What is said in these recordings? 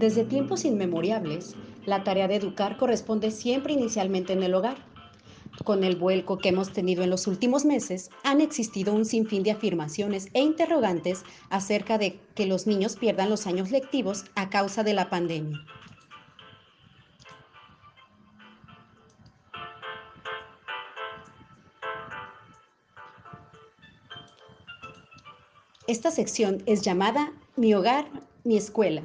Desde tiempos inmemoriales, la tarea de educar corresponde siempre inicialmente en el hogar. Con el vuelco que hemos tenido en los últimos meses, han existido un sinfín de afirmaciones e interrogantes acerca de que los niños pierdan los años lectivos a causa de la pandemia. Esta sección es llamada Mi hogar, mi escuela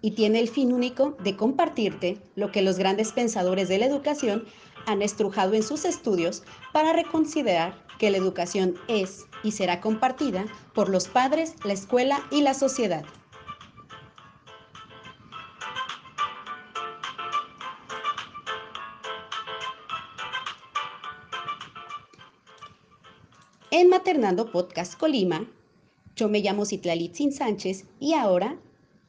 y tiene el fin único de compartirte lo que los grandes pensadores de la educación han estrujado en sus estudios para reconsiderar que la educación es y será compartida por los padres, la escuela y la sociedad. En Maternando Podcast Colima, yo me llamo Citlalitzin Sánchez y ahora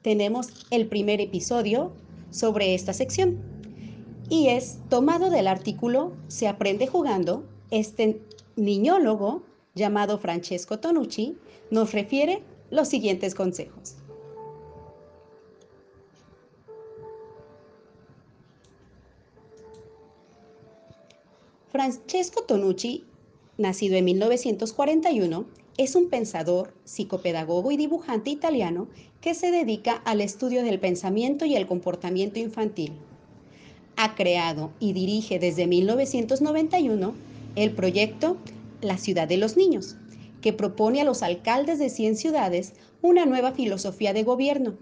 tenemos el primer episodio sobre esta sección. Y es tomado del artículo Se aprende jugando. Este niñólogo llamado Francesco Tonucci nos refiere los siguientes consejos. Francesco Tonucci, nacido en 1941, es un pensador, psicopedagogo y dibujante italiano que se dedica al estudio del pensamiento y el comportamiento infantil. Ha creado y dirige desde 1991 el proyecto La Ciudad de los Niños, que propone a los alcaldes de 100 ciudades una nueva filosofía de gobierno.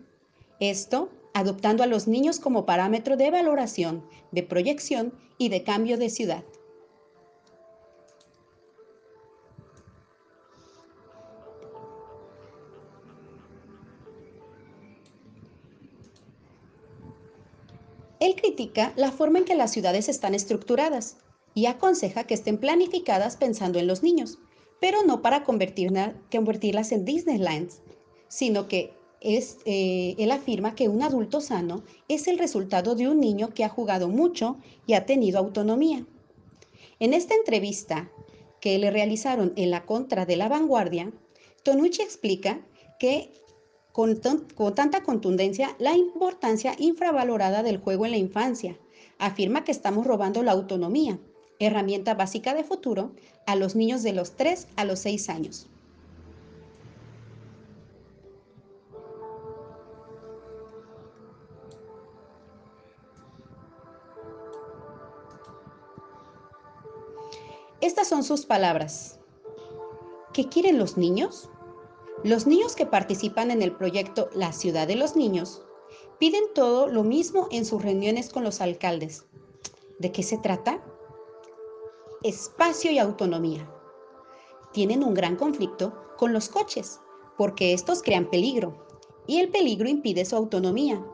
Esto adoptando a los niños como parámetro de valoración, de proyección y de cambio de ciudad. Él critica la forma en que las ciudades están estructuradas y aconseja que estén planificadas pensando en los niños, pero no para convertirlas en Disneylands, sino que es, eh, él afirma que un adulto sano es el resultado de un niño que ha jugado mucho y ha tenido autonomía. En esta entrevista que le realizaron en la contra de la vanguardia, Tonucci explica que con, tanta contundencia la importancia infravalorada del juego en la infancia. Afirma que estamos robando la autonomía, herramienta básica de futuro, a los niños de los 3 a los 6 años. Estas son sus palabras. ¿Qué quieren los niños? Los niños que participan en el proyecto La Ciudad de los Niños piden todo lo mismo en sus reuniones con los alcaldes. ¿De qué se trata? Espacio y autonomía. Tienen un gran conflicto con los coches, porque estos crean peligro, y el peligro impide su autonomía.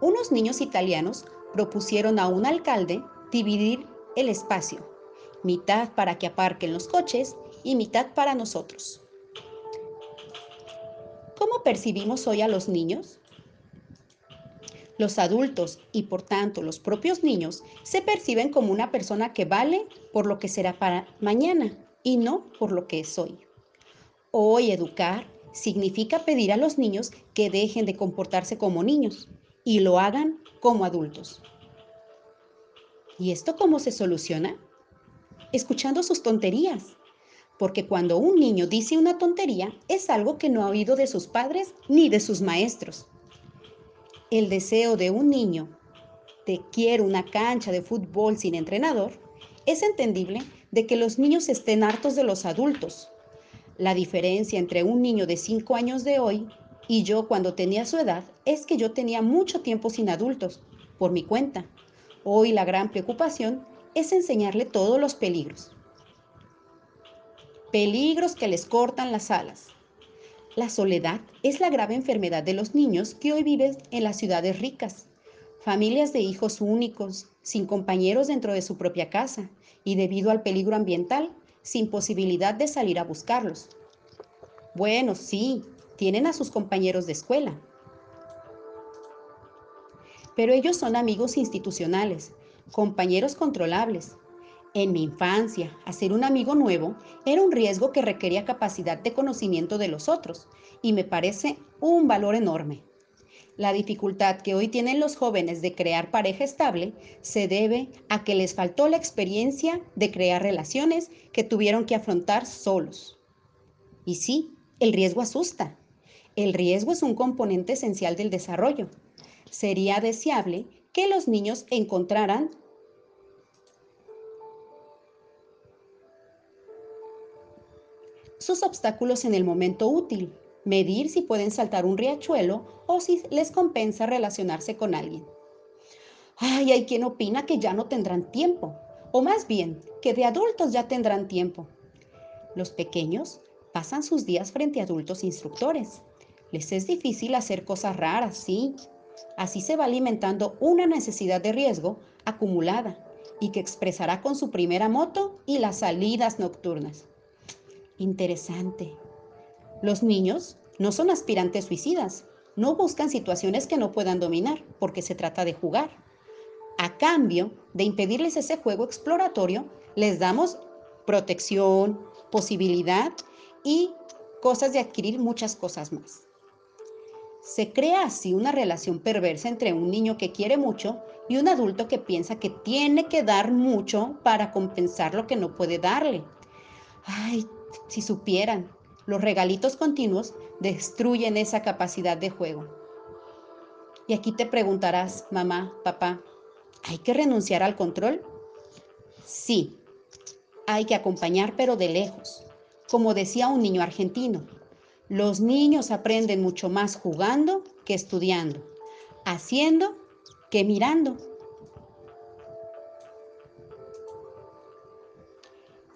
Unos niños italianos propusieron a un alcalde dividir el espacio, mitad para que aparquen los coches y mitad para nosotros. ¿Cómo percibimos hoy a los niños? Los adultos y por tanto los propios niños se perciben como una persona que vale por lo que será para mañana y no por lo que es hoy. Hoy educar significa pedir a los niños que dejen de comportarse como niños y lo hagan como adultos. ¿Y esto cómo se soluciona? Escuchando sus tonterías, porque cuando un niño dice una tontería es algo que no ha oído de sus padres ni de sus maestros. El deseo de un niño de quiero una cancha de fútbol sin entrenador es entendible de que los niños estén hartos de los adultos. La diferencia entre un niño de 5 años de hoy y yo cuando tenía su edad es que yo tenía mucho tiempo sin adultos, por mi cuenta. Hoy la gran preocupación es enseñarle todos los peligros peligros que les cortan las alas. La soledad es la grave enfermedad de los niños que hoy viven en las ciudades ricas, familias de hijos únicos, sin compañeros dentro de su propia casa y debido al peligro ambiental, sin posibilidad de salir a buscarlos. Bueno, sí, tienen a sus compañeros de escuela, pero ellos son amigos institucionales, compañeros controlables, en mi infancia, hacer un amigo nuevo era un riesgo que requería capacidad de conocimiento de los otros y me parece un valor enorme. La dificultad que hoy tienen los jóvenes de crear pareja estable se debe a que les faltó la experiencia de crear relaciones que tuvieron que afrontar solos. Y sí, el riesgo asusta. El riesgo es un componente esencial del desarrollo. Sería deseable que los niños encontraran sus obstáculos en el momento útil, medir si pueden saltar un riachuelo o si les compensa relacionarse con alguien. Ay, hay quien opina que ya no tendrán tiempo, o más bien, que de adultos ya tendrán tiempo. Los pequeños pasan sus días frente a adultos instructores. Les es difícil hacer cosas raras, sí. Así se va alimentando una necesidad de riesgo acumulada y que expresará con su primera moto y las salidas nocturnas. Interesante. Los niños no son aspirantes suicidas, no buscan situaciones que no puedan dominar, porque se trata de jugar. A cambio de impedirles ese juego exploratorio, les damos protección, posibilidad y cosas de adquirir muchas cosas más. Se crea así una relación perversa entre un niño que quiere mucho y un adulto que piensa que tiene que dar mucho para compensar lo que no puede darle. Ay, si supieran, los regalitos continuos destruyen esa capacidad de juego. Y aquí te preguntarás, mamá, papá, ¿hay que renunciar al control? Sí, hay que acompañar pero de lejos. Como decía un niño argentino, los niños aprenden mucho más jugando que estudiando, haciendo que mirando.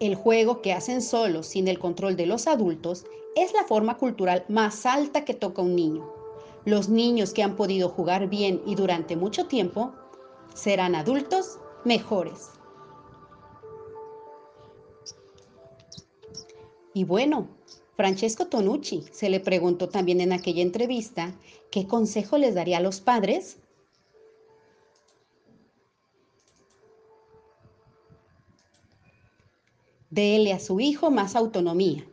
El juego que hacen solos sin el control de los adultos es la forma cultural más alta que toca un niño. Los niños que han podido jugar bien y durante mucho tiempo serán adultos mejores. Y bueno, Francesco Tonucci se le preguntó también en aquella entrevista qué consejo les daría a los padres Dele a su hijo más autonomía,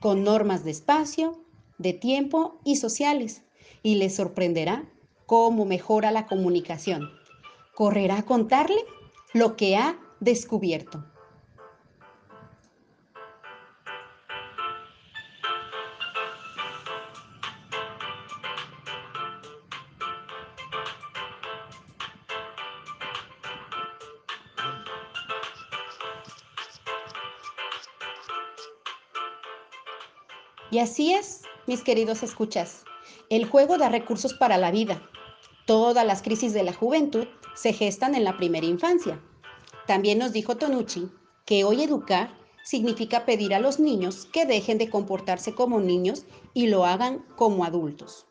con normas de espacio, de tiempo y sociales, y le sorprenderá cómo mejora la comunicación. Correrá a contarle lo que ha descubierto. Y así es, mis queridos escuchas. El juego da recursos para la vida. Todas las crisis de la juventud se gestan en la primera infancia. También nos dijo Tonucci que hoy educar significa pedir a los niños que dejen de comportarse como niños y lo hagan como adultos.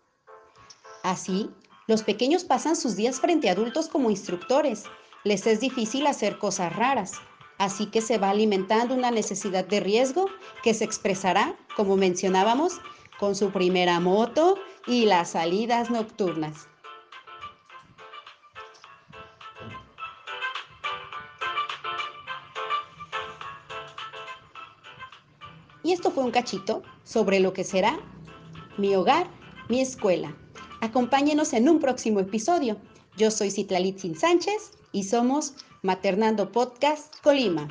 Así, los pequeños pasan sus días frente a adultos como instructores. Les es difícil hacer cosas raras, Así que se va alimentando una necesidad de riesgo que se expresará, como mencionábamos, con su primera moto y las salidas nocturnas. Y esto fue un cachito sobre lo que será mi hogar, mi escuela. Acompáñenos en un próximo episodio. Yo soy Citlalitzin Sánchez y somos Maternando Podcast Colima.